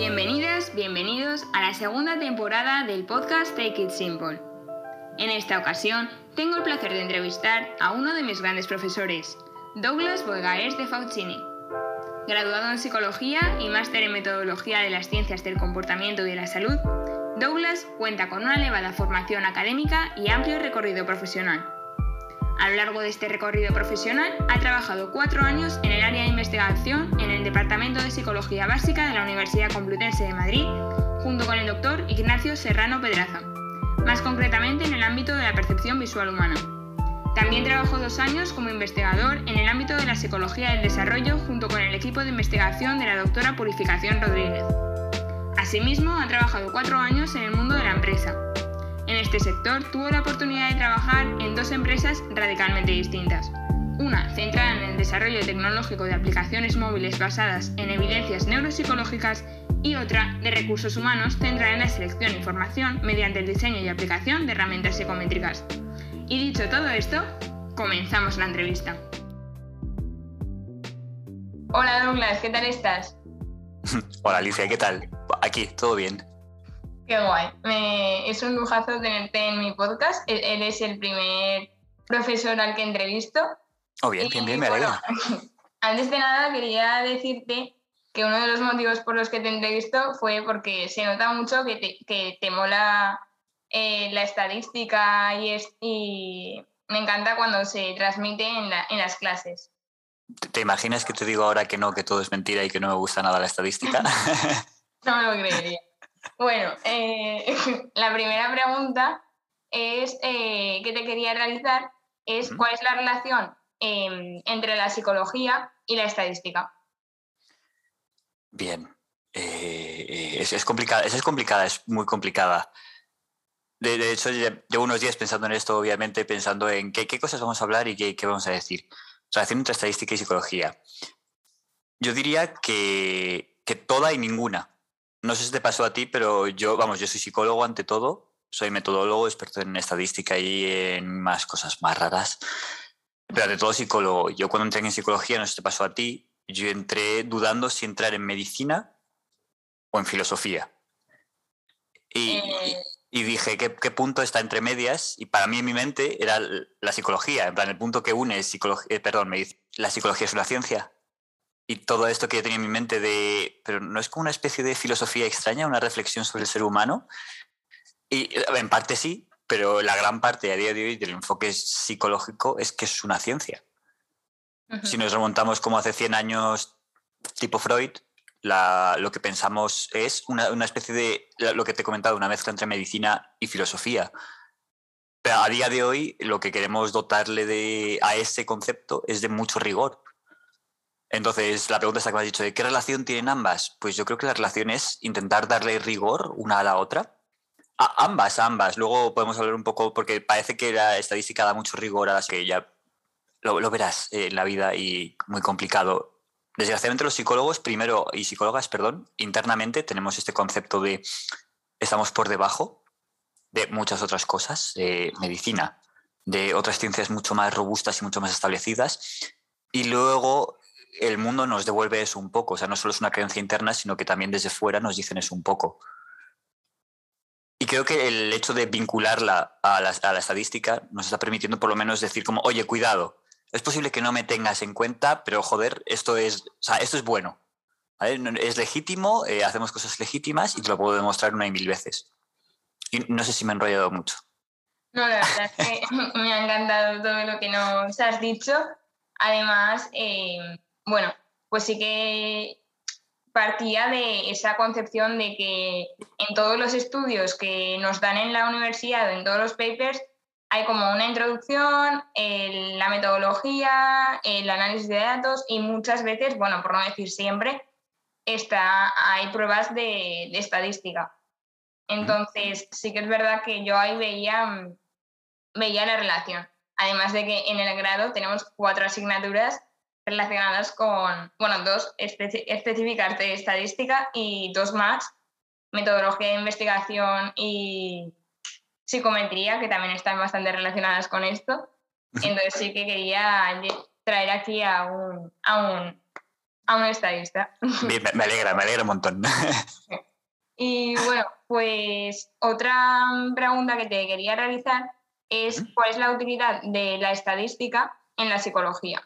Bienvenidas, bienvenidos a la segunda temporada del podcast Take It Simple. En esta ocasión tengo el placer de entrevistar a uno de mis grandes profesores, Douglas Boegaers de Faucini. Graduado en Psicología y máster en Metodología de las Ciencias del Comportamiento y de la Salud, Douglas cuenta con una elevada formación académica y amplio recorrido profesional. A lo largo de este recorrido profesional ha trabajado cuatro años en el área de investigación en el Departamento de Psicología Básica de la Universidad Complutense de Madrid, junto con el doctor Ignacio Serrano Pedraza, más concretamente en el ámbito de la percepción visual humana. También trabajó dos años como investigador en el ámbito de la psicología del desarrollo junto con el equipo de investigación de la doctora Purificación Rodríguez. Asimismo, ha trabajado cuatro años en el mundo de la empresa, en este sector tuvo la oportunidad de trabajar en dos empresas radicalmente distintas. Una centrada en el desarrollo tecnológico de aplicaciones móviles basadas en evidencias neuropsicológicas y otra de recursos humanos centrada en la selección e formación mediante el diseño y aplicación de herramientas psicométricas. Y dicho todo esto, comenzamos la entrevista. Hola Douglas, ¿qué tal estás? Hola Alicia, ¿qué tal? Aquí, todo bien. Qué guay. es un lujazo tenerte en mi podcast. Él, es el primer profesor al que entrevisto. Oh, bien, bien, bien, me alegra. antes de nada, quería decirte que uno de los motivos por los que te entrevisto fue porque se nota mucho que te, que te mola eh, la estadística y, es, y me encanta cuando se transmite en, en las clases. ¿Te imaginas que te digo ahora que no, que todo es mentira y que no me gusta nada la estadística? no me lo creería. Bueno, eh, la primera pregunta es eh, que te quería realizar es cuál es la relación em, entre la psicología y la estadística. Bien, eh, es, complicada, es, complicada, es muy complicada. De, hecho, llevo unos días pensando en esto, obviamente, pensando en qué, cosas vamos a hablar y qué, qué, vamos a decir. Relación entre estadística y psicología. Yo diría que, que toda y ninguna no sé si te pasó a ti, pero yo, vamos, yo soy psicólogo ante todo, soy metodólogo, experto en estadística y en más cosas más raras, pero ante todo psicólogo. Yo cuando entré en psicología, no sé si te pasó a ti, yo entré dudando si entrar en medicina o en filosofía. Y, eh. dije, ¿qué, ¿qué, punto está entre medias? Y para mí en mi mente era la psicología, en plan, el punto que une psicología, eh, perdón, la psicología es una ciencia y todo esto que yo tenía en mi mente de, pero no es como una especie de filosofía extraña, una reflexión sobre el ser humano. Y en parte sí, pero la gran parte a día de hoy del enfoque psicológico es que es una ciencia. Si nos remontamos como hace 100 años, tipo Freud, lo que pensamos es una, una, especie de, lo que te he comentado, una mezcla entre medicina y filosofía. Pero a día de hoy lo que queremos dotarle de, a ese concepto es de mucho rigor entonces, la pregunta está que me has dicho, ¿de qué relación tienen ambas? Pues yo creo que la relación es intentar darle rigor una a la otra. A ambas, a ambas. Luego podemos hablar un poco, porque parece que la estadística da mucho rigor a las que ya lo, verás en la vida y muy complicado. Desgraciadamente los psicólogos, primero, y psicólogas, perdón, internamente tenemos este concepto de estamos por debajo de muchas otras cosas, de medicina, de otras ciencias mucho más robustas y mucho más establecidas. Y luego el mundo nos devuelve eso un poco. O sea, no solo es una creencia interna, sino que también desde fuera nos dicen eso un poco. Y creo que el hecho de vincularla a la, estadística nos está permitiendo por lo menos decir como, oye, cuidado, es posible que no me tengas en cuenta, pero joder, esto es, esto es bueno. Es legítimo, eh, hacemos cosas legítimas y te lo puedo demostrar una y mil veces. Y no sé si me he enrollado mucho. No, la verdad es que me ha encantado todo lo que nos has dicho. Además, eh, bueno, pues sí que partía de esa concepción de que en todos los estudios que nos dan en la universidad en todos los papers hay como una introducción, la metodología, el análisis de datos y muchas veces, bueno, por no decir siempre, está, hay pruebas de, de estadística. Entonces, sí que es verdad que yo ahí veía, veía la relación. Además de que en el grado tenemos cuatro asignaturas relacionadas con, bueno, dos específicas de estadística y dos más, metodología de investigación y psicometría, que también están bastante relacionadas con esto. Entonces sí que quería traer aquí a un, a un, a un estadista. me alegra, me alegra un montón. Y bueno, pues otra pregunta que te quería realizar es cuál es la utilidad de la estadística en la psicología,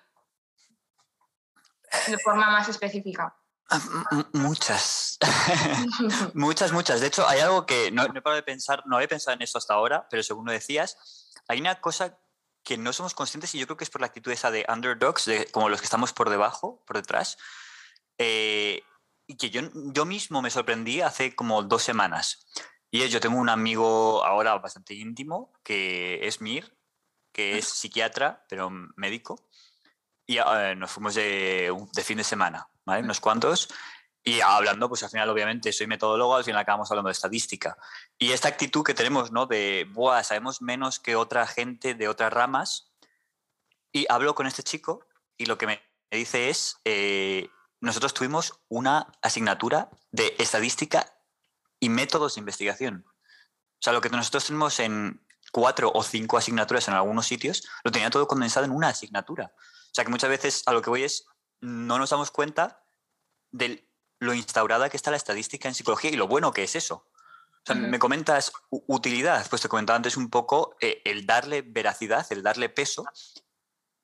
de forma más específica. Ah, muchas, muchas, muchas. De hecho, hay algo que no, no he parado de pensar, no había pensado en eso hasta ahora, pero según lo decías, hay una cosa que no somos conscientes y yo creo que es por la actitud esa de underdogs, de como los que estamos por debajo, por detrás, eh, y que yo, yo mismo me sorprendí hace como dos semanas. Y yo tengo un amigo ahora bastante íntimo, que es Mir, que es psiquiatra, pero médico, y eh, nos fuimos de, de, fin de semana, ¿vale? Unos cuantos, y hablando, pues al final, obviamente, soy metodólogo, al final acabamos hablando de estadística. Y esta actitud que tenemos, ¿no? De, Buah, sabemos menos que otra gente de otras ramas. Y hablo con este chico y lo que me dice es, eh, nosotros tuvimos una asignatura de estadística y métodos de investigación. O sea, lo que nosotros tenemos en cuatro o cinco asignaturas en algunos sitios, lo tenía todo condensado en una asignatura. O sea, que muchas veces a lo que voy es, no nos damos cuenta del lo instaurada que está la estadística en psicología y lo bueno que es eso. O sea, me comentas utilidad, pues te comentaba antes un poco eh, el darle veracidad, el darle peso.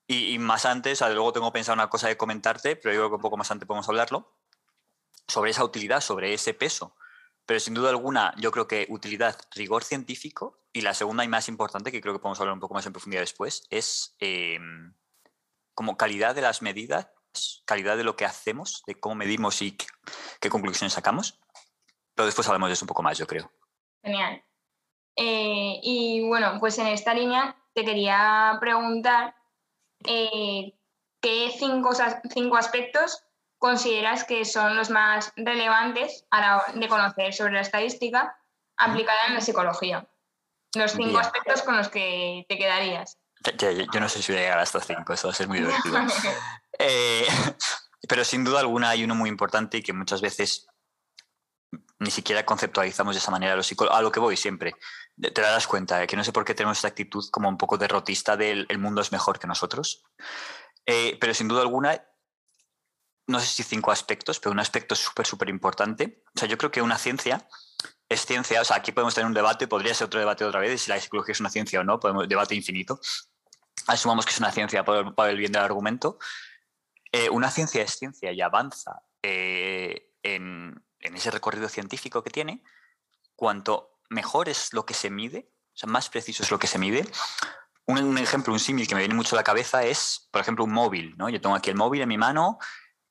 Y, más antes, luego tengo pensado una cosa de comentarte, pero yo creo que un poco más antes podemos hablarlo, sobre esa utilidad, sobre ese peso. Pero sin duda alguna, yo creo que utilidad, rigor científico, y la segunda y más importante, que creo que podemos hablar un poco más en profundidad después, es em, como calidad de las medidas calidad de lo que hacemos, de cómo medimos y qué, conclusiones sacamos. Pero después hablamos de eso un poco más, yo creo. Genial. Eh, y bueno, pues en esta línea te quería preguntar eh, qué cinco, cinco aspectos consideras que son los más relevantes a la hora de conocer sobre la estadística aplicada en la psicología. Los cinco aspectos con los que te quedarías. Yo, no sé si voy a llegar a estos cinco, eso va a ser muy divertido. Eh, pero sin duda alguna hay uno muy importante y que muchas veces ni siquiera conceptualizamos de esa manera los a lo que voy siempre. Te darás cuenta de que no sé por qué tenemos esta actitud como un poco derrotista del el mundo es mejor que nosotros. Eh, pero sin duda alguna, no sé si cinco aspectos, pero un aspecto súper, súper importante. O sea, yo creo que una ciencia es ciencia. O sea, aquí podemos tener un debate, podría ser otro debate otra vez, si la psicología es una ciencia o no, podemos debate infinito. Asumamos que es una ciencia por el bien del argumento. Eh, una ciencia es ciencia y avanza eh, en, ese recorrido científico que tiene, cuanto mejor es lo que se mide, o sea, más preciso es lo que se mide. Un, ejemplo, un símil que me viene mucho a la cabeza es, por ejemplo, un móvil. ¿no? Yo tengo aquí el móvil en mi mano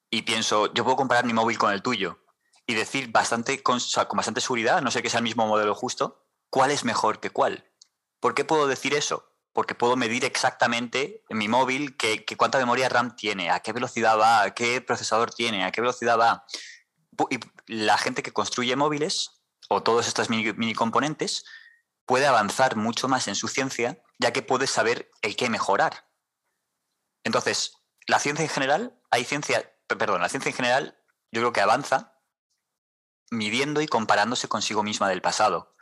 y pienso, yo puedo comparar mi móvil con el tuyo y decir bastante, con, con bastante seguridad, no sé que sea el mismo modelo justo, cuál es mejor que cuál. ¿Por qué puedo decir eso? Porque puedo medir exactamente en mi móvil qué, cuánta memoria RAM tiene, a qué velocidad va, qué procesador tiene, a qué velocidad va. Y la gente que construye móviles o todos estos mini, componentes puede avanzar mucho más en su ciencia, ya que puede saber el qué mejorar. Entonces, la ciencia en general, hay ciencia, perdón, la ciencia en general yo creo que avanza midiendo y comparándose consigo misma del pasado.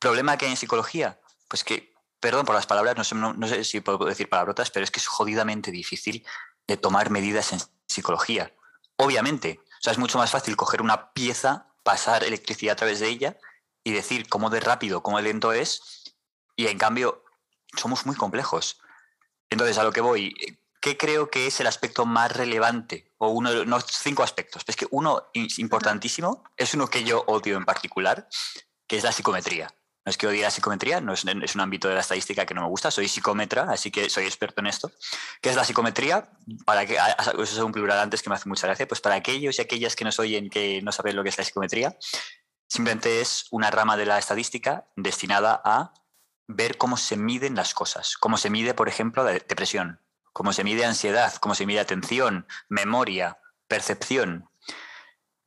¿Problema que hay en psicología? Pues que perdón por las palabras, no sé, si puedo decir palabrotas, pero es que es jodidamente difícil de tomar medidas en psicología. Obviamente, o sea, es mucho más fácil coger una pieza, pasar electricidad a través de ella y decir cómo de rápido, cómo de lento es, y en cambio somos muy complejos. Entonces, a lo que voy, ¿qué creo que es el aspecto más relevante? O uno de los cinco aspectos. Es que uno importantísimo es uno que yo odio en particular, que es la psicometría. No es que odie la psicometría, no es, un ámbito de la estadística que no me gusta, soy psicómetra, así que soy experto en esto. ¿Qué es la psicometría? Para que, eso es un plural antes que me hace mucha gracia, pues para aquellos y aquellas que nos oyen que no saben lo que es la psicometría, simplemente es una rama de la estadística destinada a ver cómo se miden las cosas, cómo se mide, por ejemplo, depresión, cómo se mide ansiedad, cómo se mide atención, memoria, percepción.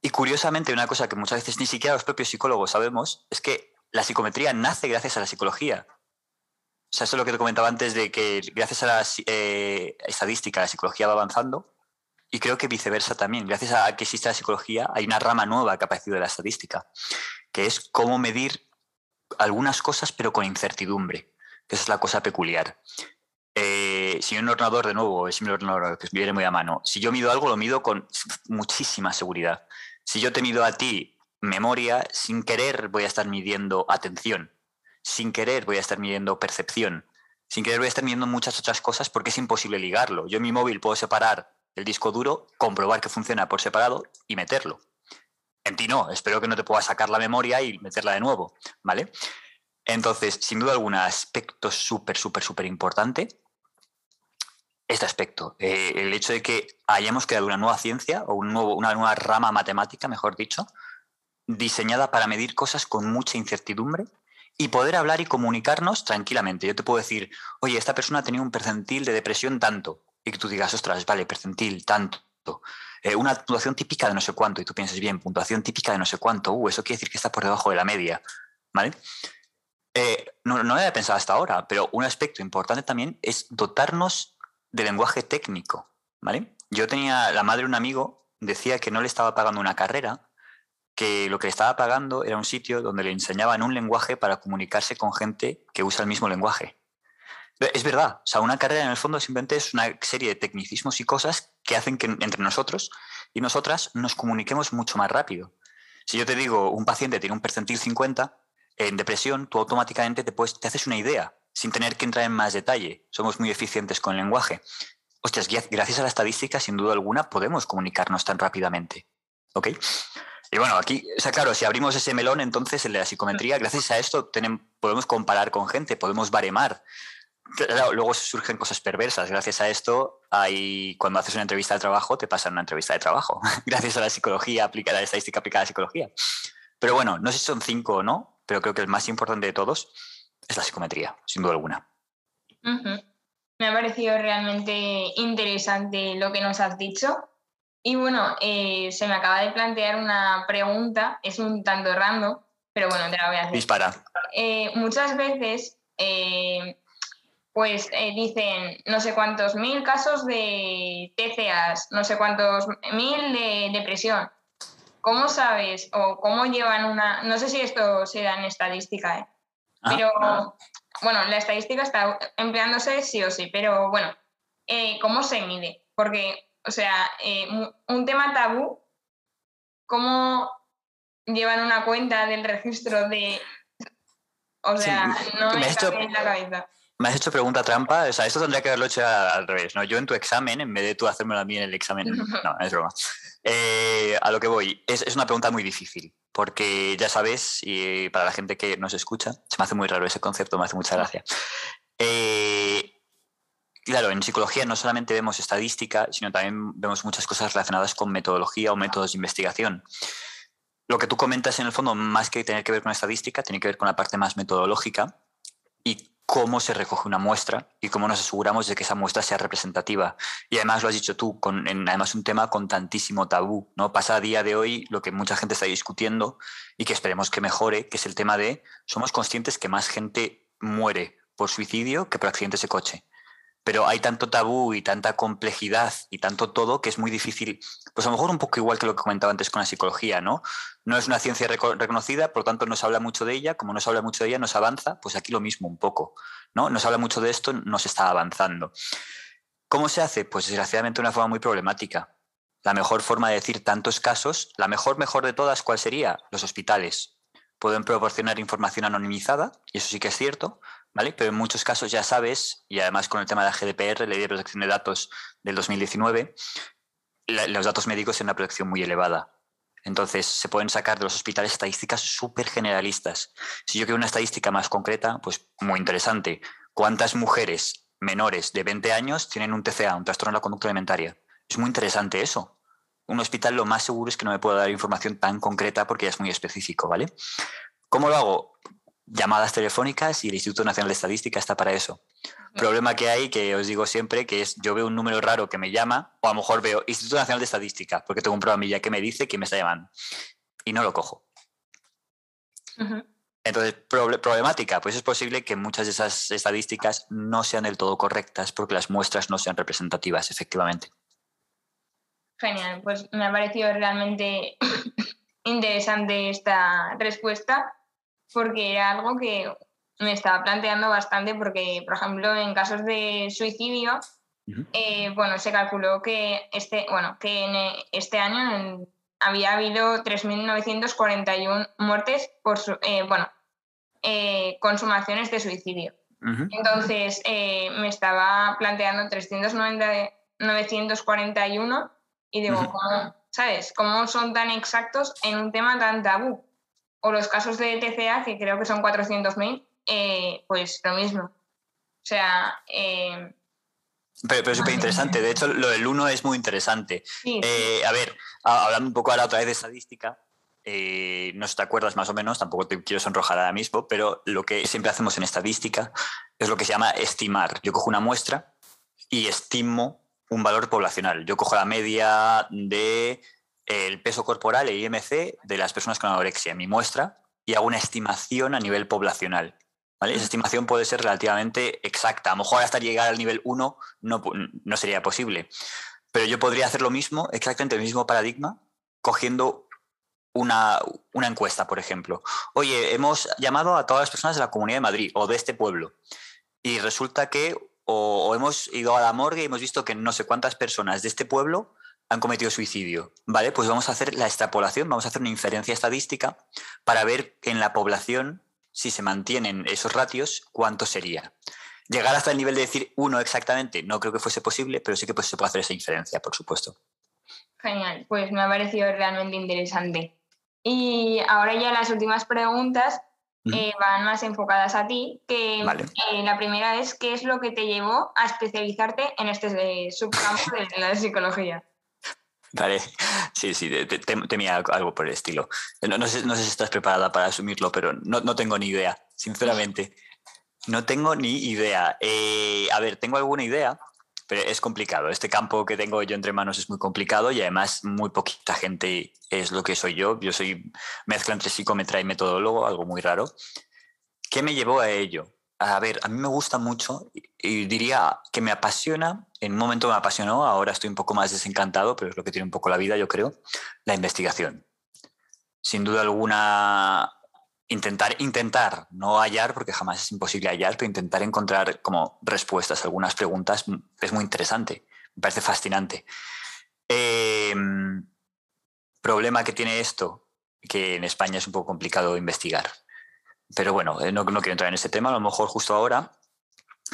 Y curiosamente, una cosa que muchas veces ni siquiera los propios psicólogos sabemos es que la psicometría nace gracias a la psicología. O sea, eso es lo que te comentaba antes de que gracias a la eh, estadística la psicología va avanzando y creo que viceversa también. Gracias a que existe la psicología hay una rama nueva que ha aparecido de la estadística, que es cómo medir algunas cosas pero con incertidumbre, esa es la cosa peculiar. Eh, si un ordenador, de nuevo, es mi ordenador que viene muy a mano, si yo mido algo, lo mido con muchísima seguridad. Si yo te mido a ti memoria, sin querer voy a estar midiendo atención, sin querer voy a estar midiendo percepción, sin querer voy a estar midiendo muchas otras cosas porque es imposible ligarlo. Yo en mi móvil puedo separar el disco duro, comprobar que funciona por separado y meterlo. En ti no, espero que no te puedas sacar la memoria y meterla de nuevo, ¿vale? Entonces, sin duda alguna, aspecto súper, súper, súper importante, este aspecto, eh, el hecho de que hayamos creado una nueva ciencia o un nuevo, una nueva rama matemática, mejor dicho, diseñada para medir cosas con mucha incertidumbre y poder hablar y comunicarnos tranquilamente. Yo te puedo decir, oye, esta persona ha tenido un percentil de depresión tanto, y que tú digas, ostras, vale, percentil tanto. Eh, una puntuación típica de no sé cuánto, y tú piensas, bien, puntuación típica de no sé cuánto, uh, eso quiere decir que está por debajo de la media, ¿vale? Eh, no, no había pensado hasta ahora, pero un aspecto importante también es dotarnos de lenguaje técnico, ¿vale? Yo tenía, la madre de un amigo decía que no le estaba pagando una carrera, que lo que le estaba pagando era un sitio donde le enseñaban un lenguaje para comunicarse con gente que usa el mismo lenguaje. Es verdad, o sea, una carrera en el fondo simplemente es una serie de tecnicismos y cosas que hacen que entre nosotros y nosotras nos comuniquemos mucho más rápido. Si yo te digo, un paciente tiene un percentil 50 en depresión, tú automáticamente te, te haces una idea sin tener que entrar en más detalle. Somos muy eficientes con el lenguaje. Gracias a la estadística, sin duda alguna, podemos comunicarnos tan rápidamente. ¿Ok? Y bueno, aquí, o sea, claro, si abrimos ese melón, entonces en la psicometría, gracias a esto tenemos, podemos comparar con gente, podemos baremar luego surgen cosas perversas. Gracias a esto, hay, cuando haces una entrevista de trabajo, te pasan una entrevista de trabajo. Gracias a la psicología aplicada, la estadística aplicada a la psicología. Pero bueno, no sé si son cinco o no, pero creo que el más importante de todos es la psicometría, sin duda alguna. Me ha parecido realmente interesante lo que nos has dicho. Y bueno, eh, se me acaba de plantear una pregunta, es un tanto random, pero bueno, te la voy a hacer. Dispara. Eh, muchas veces eh, pues dicen no sé cuántos mil casos de TCAs, no sé cuántos mil de depresión. ¿Cómo sabes o cómo llevan una... No sé si esto se da en estadística, ¿eh? Ah. pero bueno, la estadística está empleándose sí o sí, pero bueno, ¿cómo se mide? Porque, o sea, un tema tabú, ¿cómo llevan una cuenta del registro de... O sea, no me cabe en la cabeza. Me has hecho pregunta trampa. O sea, esto tendría que haberlo hecho al revés, ¿no? Yo en tu examen, en vez de tú hacérmelo a mí en el examen. No, es broma. Eh, a lo que voy, es, es, una pregunta muy difícil, porque ya sabes, y para la gente que nos escucha, se me hace muy raro ese concepto, me hace mucha gracia. Eh, claro, en psicología no solamente vemos estadística, sino también vemos muchas cosas relacionadas con metodología o métodos de investigación. Lo que tú comentas en el fondo, más que tener que ver con estadística, tiene que ver con la parte más metodológica y cómo se recoge una muestra y cómo nos aseguramos de que esa muestra sea representativa. Y además lo has dicho tú, con, en, además un tema con tantísimo tabú. ¿no? Pasa a día de hoy lo que mucha gente está discutiendo y que esperemos que mejore, que es el tema de somos conscientes que más gente muere por suicidio que por accidentes de coche pero hay tanto tabú y tanta complejidad y tanto todo que es muy difícil, pues a lo mejor un poco igual que lo que comentaba antes con la psicología, ¿no? No es una ciencia reconocida, por lo tanto no se habla mucho de ella, como no se habla mucho de ella, nos avanza, pues aquí lo mismo un poco, ¿no? No se habla mucho de esto, no se está avanzando. ¿Cómo se hace? Pues desgraciadamente de una forma muy problemática. La mejor forma de decir tantos casos, la mejor, mejor de todas, ¿cuál sería? Los hospitales. Pueden proporcionar información anonimizada, y eso sí que es cierto, pero en muchos casos ya sabes, y además con el tema de la GDPR, Ley de Protección de Datos del 2019, los datos médicos tienen una protección muy elevada. Entonces, se pueden sacar de los hospitales estadísticas súper generalistas. Si yo quiero una estadística más concreta, pues muy interesante. ¿Cuántas mujeres menores de 20 años tienen un TCA, un trastorno de la conducta alimentaria? Es muy interesante eso. Un hospital lo más seguro es que no me pueda dar información tan concreta porque ya es muy específico, ¿vale? ¿Cómo lo hago? Llamadas telefónicas y el Instituto Nacional de Estadística está para eso. Problema que hay, que os digo siempre, que es yo veo un número raro que me llama, o a lo mejor veo Instituto Nacional de Estadística, porque tengo un programilla que me dice que me está llamando, y no lo cojo. Entonces, problemática, pues es posible que muchas de esas estadísticas no sean del todo correctas porque las muestras no sean representativas, efectivamente. Genial, pues me ha parecido realmente interesante esta respuesta porque era algo que me estaba planteando bastante porque, por ejemplo, en casos de suicidio, eh, bueno, se calculó que este, bueno, que en este año, en había habido 3.941 muertes por, eh, bueno, eh, consumaciones de suicidio. Entonces eh, me estaba planteando 390, 941 y digo, ¿sabes? ¿Cómo son tan exactos en un tema tan tabú? O los casos de TCA, que creo que son 400.000, eh, pues lo mismo. O sea... Eh, pero, pero súper interesante. De hecho, lo del 1 es muy interesante. a ver, hablando un poco ahora otra vez de estadística, eh, no sé si te acuerdas más o menos, tampoco te quiero sonrojar ahora mismo, pero lo que siempre hacemos en estadística es lo que se llama estimar. Yo cojo una muestra y estimo un valor poblacional. Yo cojo la media de el peso corporal, el IMC, de las personas con anorexia, mi muestra, y hago una estimación a nivel poblacional. Esa estimación puede ser relativamente exacta. A lo mejor hasta llegar al nivel 1 no, no sería posible. Pero yo podría hacer lo mismo, exactamente el mismo paradigma, cogiendo una, encuesta, por ejemplo. Oye, hemos llamado a todas las personas de la Comunidad de Madrid o de este pueblo y resulta que o, hemos ido a la morgue y hemos visto que no sé cuántas personas de este pueblo han cometido suicidio. Vale, pues vamos a hacer la extrapolación, vamos a hacer una inferencia estadística para ver en la población, si se mantienen esos ratios, cuánto sería. Llegar hasta el nivel de decir uno exactamente, no creo que fuese posible, pero sí que pues, se puede hacer esa inferencia, por supuesto. Genial, pues me ha parecido realmente interesante. Y ahora ya las últimas preguntas eh, van más enfocadas a ti, que eh, la primera es, ¿qué es lo que te llevó a especializarte en este eh, subcampo de la psicología? Vale, sí, sí, temía algo por el estilo. No, sé, no, sé, si estás preparada para asumirlo, pero no, no tengo ni idea, sinceramente. No tengo ni idea. a ver, tengo alguna idea, pero es complicado. Este campo que tengo yo entre manos es muy complicado y además muy poquita gente es lo que soy yo. Yo soy mezcla entre psicometra y metodólogo, algo muy raro. ¿Qué me llevó a ello? A ver, a mí me gusta mucho y diría que me apasiona, en un momento me apasionó, ahora estoy un poco más desencantado, pero es lo que tiene un poco la vida, yo creo, la investigación. Sin duda alguna, intentar, intentar, no hallar, porque jamás es imposible hallar, pero intentar encontrar como respuestas a algunas preguntas es muy interesante, me parece fascinante. Em, problema que tiene esto, que en España es un poco complicado investigar. Pero bueno, eh, no, no quiero entrar en ese tema, a lo mejor justo ahora,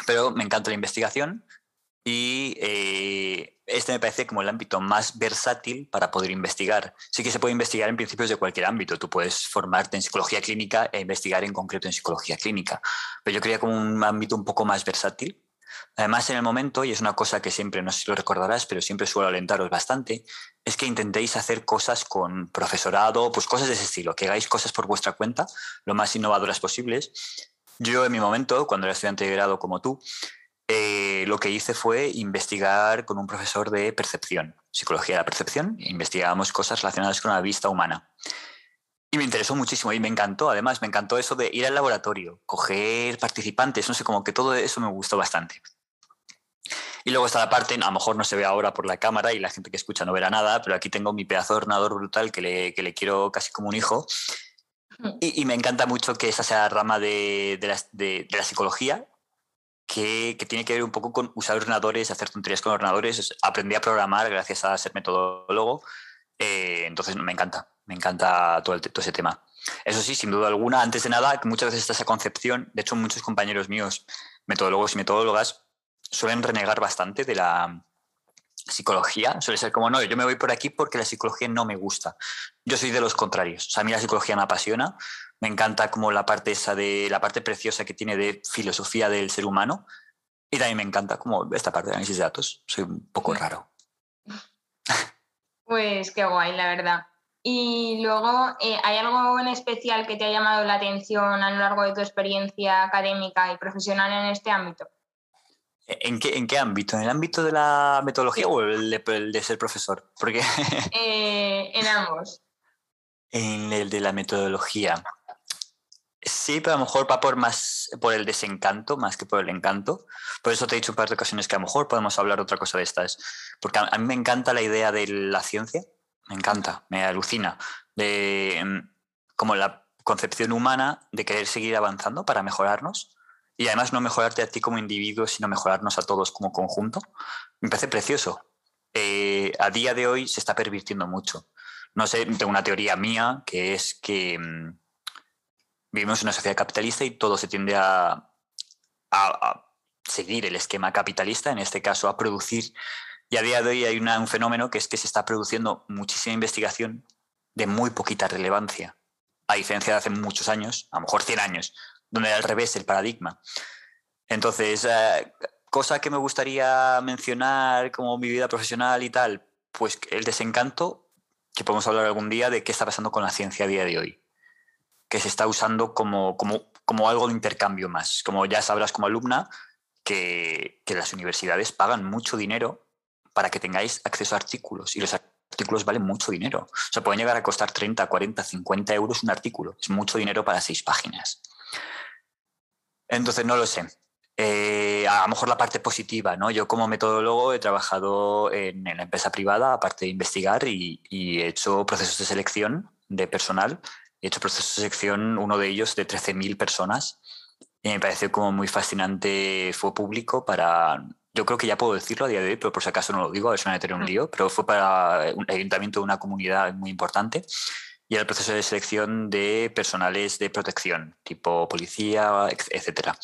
pero me encanta la investigación y eh, este me parece como el ámbito más versátil para poder investigar. Sí que se puede investigar en principios de cualquier ámbito. Tú puedes formarte en psicología clínica e investigar en concreto en psicología clínica. Pero yo creía como un ámbito un poco más versátil. Además, en el momento, y es una cosa que siempre, no sé si lo recordarás, pero siempre suelo alentaros bastante, es que intentéis hacer cosas con profesorado, pues cosas de ese estilo, que hagáis cosas por vuestra cuenta, lo más innovadoras posibles. Yo en mi momento, cuando era estudiante de grado como tú, eh, lo que hice fue investigar con un profesor de percepción, psicología de la percepción, e investigábamos cosas relacionadas con la vista humana. Y me interesó muchísimo y me encantó, además, me encantó eso de ir al laboratorio, coger participantes, no sé, como que todo eso me gustó bastante. Y luego está la parte, a lo mejor no se ve ahora por la cámara y la gente que escucha no verá nada, pero aquí tengo mi pedazo de ordenador brutal que le, que le quiero casi como un hijo. Y, y, me encanta mucho que esa sea la rama de, de, la, de, de la psicología que, tiene que ver un poco con usar ordenadores, hacer tonterías con ordenadores. Aprendí a programar gracias a ser metodólogo. Eh, entonces me encanta, me encanta todo, todo, ese tema. Eso sí, sin duda alguna, antes de nada, muchas veces está esa concepción, de hecho muchos compañeros míos, metodólogos y metodólogas, suelen renegar bastante de la psicología. Suele ser como, no, yo me voy por aquí porque la psicología no me gusta. Yo soy de los contrarios. O sea, a mí la psicología me apasiona, me encanta como la parte esa de la parte preciosa que tiene de filosofía del ser humano y también me encanta como esta parte de análisis de datos. Soy un poco raro. Pues qué guay, la verdad. Y luego, eh, ¿hay algo en especial que te ha llamado la atención a lo largo de tu experiencia académica y profesional en este ámbito? ¿En qué, ¿En qué ámbito? ¿En el ámbito de la metodología o el de, ser profesor? Porque... Eh, en ambos. En el de la metodología. Sí, pero a lo mejor va por más por el desencanto más que por el encanto. Por eso te he dicho un par de ocasiones que a lo mejor podemos hablar otra cosa de estas. Porque a, mí me encanta la idea de la ciencia, me encanta, me alucina, mm, como la concepción humana de querer seguir avanzando para mejorarnos y además no mejorarte a ti como individuo, sino mejorarnos a todos como conjunto. Me parece precioso. Eh, a día de hoy se está pervirtiendo mucho. No sé, tengo una teoría mía que es que mm, vivimos en una sociedad capitalista y todo se tiende a, a, seguir el esquema capitalista, en este caso a producir. Y a día de hoy hay un fenómeno que es que se está produciendo muchísima investigación de muy poquita relevancia, a diferencia de hace muchos años, a lo mejor 100 años, donde era al revés el paradigma. Entonces, eh, cosa que me gustaría mencionar como mi vida profesional y tal, pues el desencanto, que podemos hablar algún día de qué está pasando con la ciencia a día de hoy, que se está usando como, como, como algo de intercambio más. Como ya sabrás como alumna, que, que las universidades pagan mucho dinero para que tengáis acceso a artículos y los artículos valen mucho dinero. O sea, pueden llegar a costar 30, 40, 50 euros un artículo. Es mucho dinero para seis páginas. Entonces, no lo sé. Eh, a lo mejor la parte positiva, ¿no? Yo como metodólogo he trabajado en, la empresa privada, aparte de investigar, y, he hecho procesos de selección de personal. He hecho procesos de selección, uno de ellos de 13.000 personas. Y me pareció como muy fascinante, fue público para, yo creo que ya puedo decirlo a día de hoy, pero por si acaso no lo digo, a ver si me meteré un lío, pero fue para un ayuntamiento de una comunidad muy importante y era el proceso de selección de personales de protección, tipo policía, etcétera.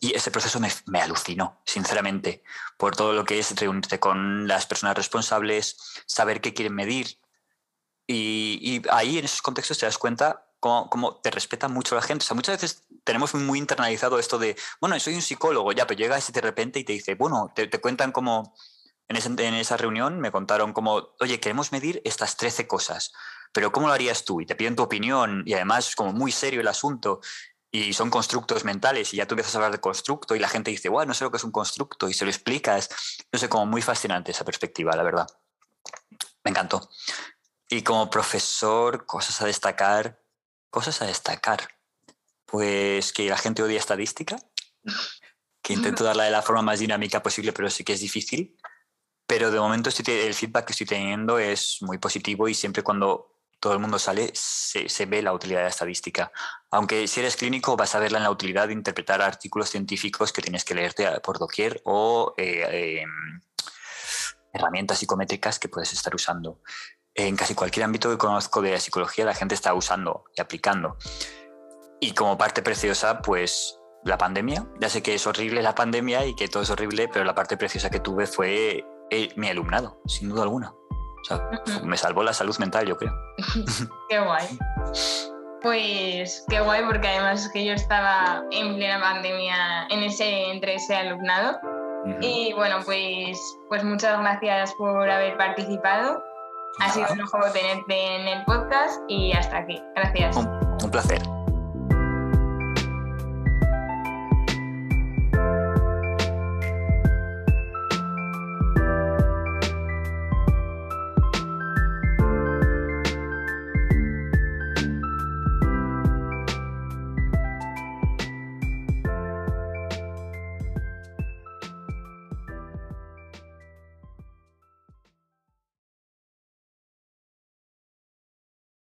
Y ese proceso me, me, alucinó, sinceramente, por todo lo que es reunirte con las personas responsables, saber qué quieren medir. Y, y ahí en esos contextos te das cuenta cómo, cómo, te respeta mucho la gente. O sea, muchas veces tenemos muy internalizado esto de, bueno, soy un psicólogo, ya, pero llegas de repente y te dice, bueno, te, te cuentan como, en, en, esa reunión me contaron como, oye, queremos medir estas 13 cosas, pero ¿cómo lo harías tú? Y te piden tu opinión y además como muy serio el asunto y son constructos mentales y ya tú empiezas a hablar de constructo y la gente dice, bueno, no sé lo que es un constructo y se lo explicas. No sé, como muy fascinante esa perspectiva, la verdad. Me encantó. Y como profesor, cosas a destacar, cosas a destacar. Pues que la gente odia estadística, que intento darla de la forma más dinámica posible, pero sí que es difícil. Pero de momento el feedback que estoy teniendo es muy positivo y siempre cuando todo el mundo sale, se, ve la utilidad de la estadística. Aunque si eres clínico vas a verla en la utilidad de interpretar artículos científicos que tienes que leerte por doquier o eh, em, herramientas psicométricas que puedes estar usando. En casi cualquier ámbito que conozco de la psicología la gente está usando y aplicando. Y como parte preciosa, pues la pandemia. Ya sé que es horrible la pandemia y que todo es horrible, pero la parte preciosa que tuve fue eh, mi alumnado, sin duda alguna. O sea, me salvó la salud mental, yo creo. qué guay. Pues qué guay, porque además es que yo estaba en plena pandemia en ese, entre ese alumnado. Y bueno, pues, pues muchas gracias por haber participado. Ha sido un juego tenerte en el podcast y hasta aquí. Gracias. un placer.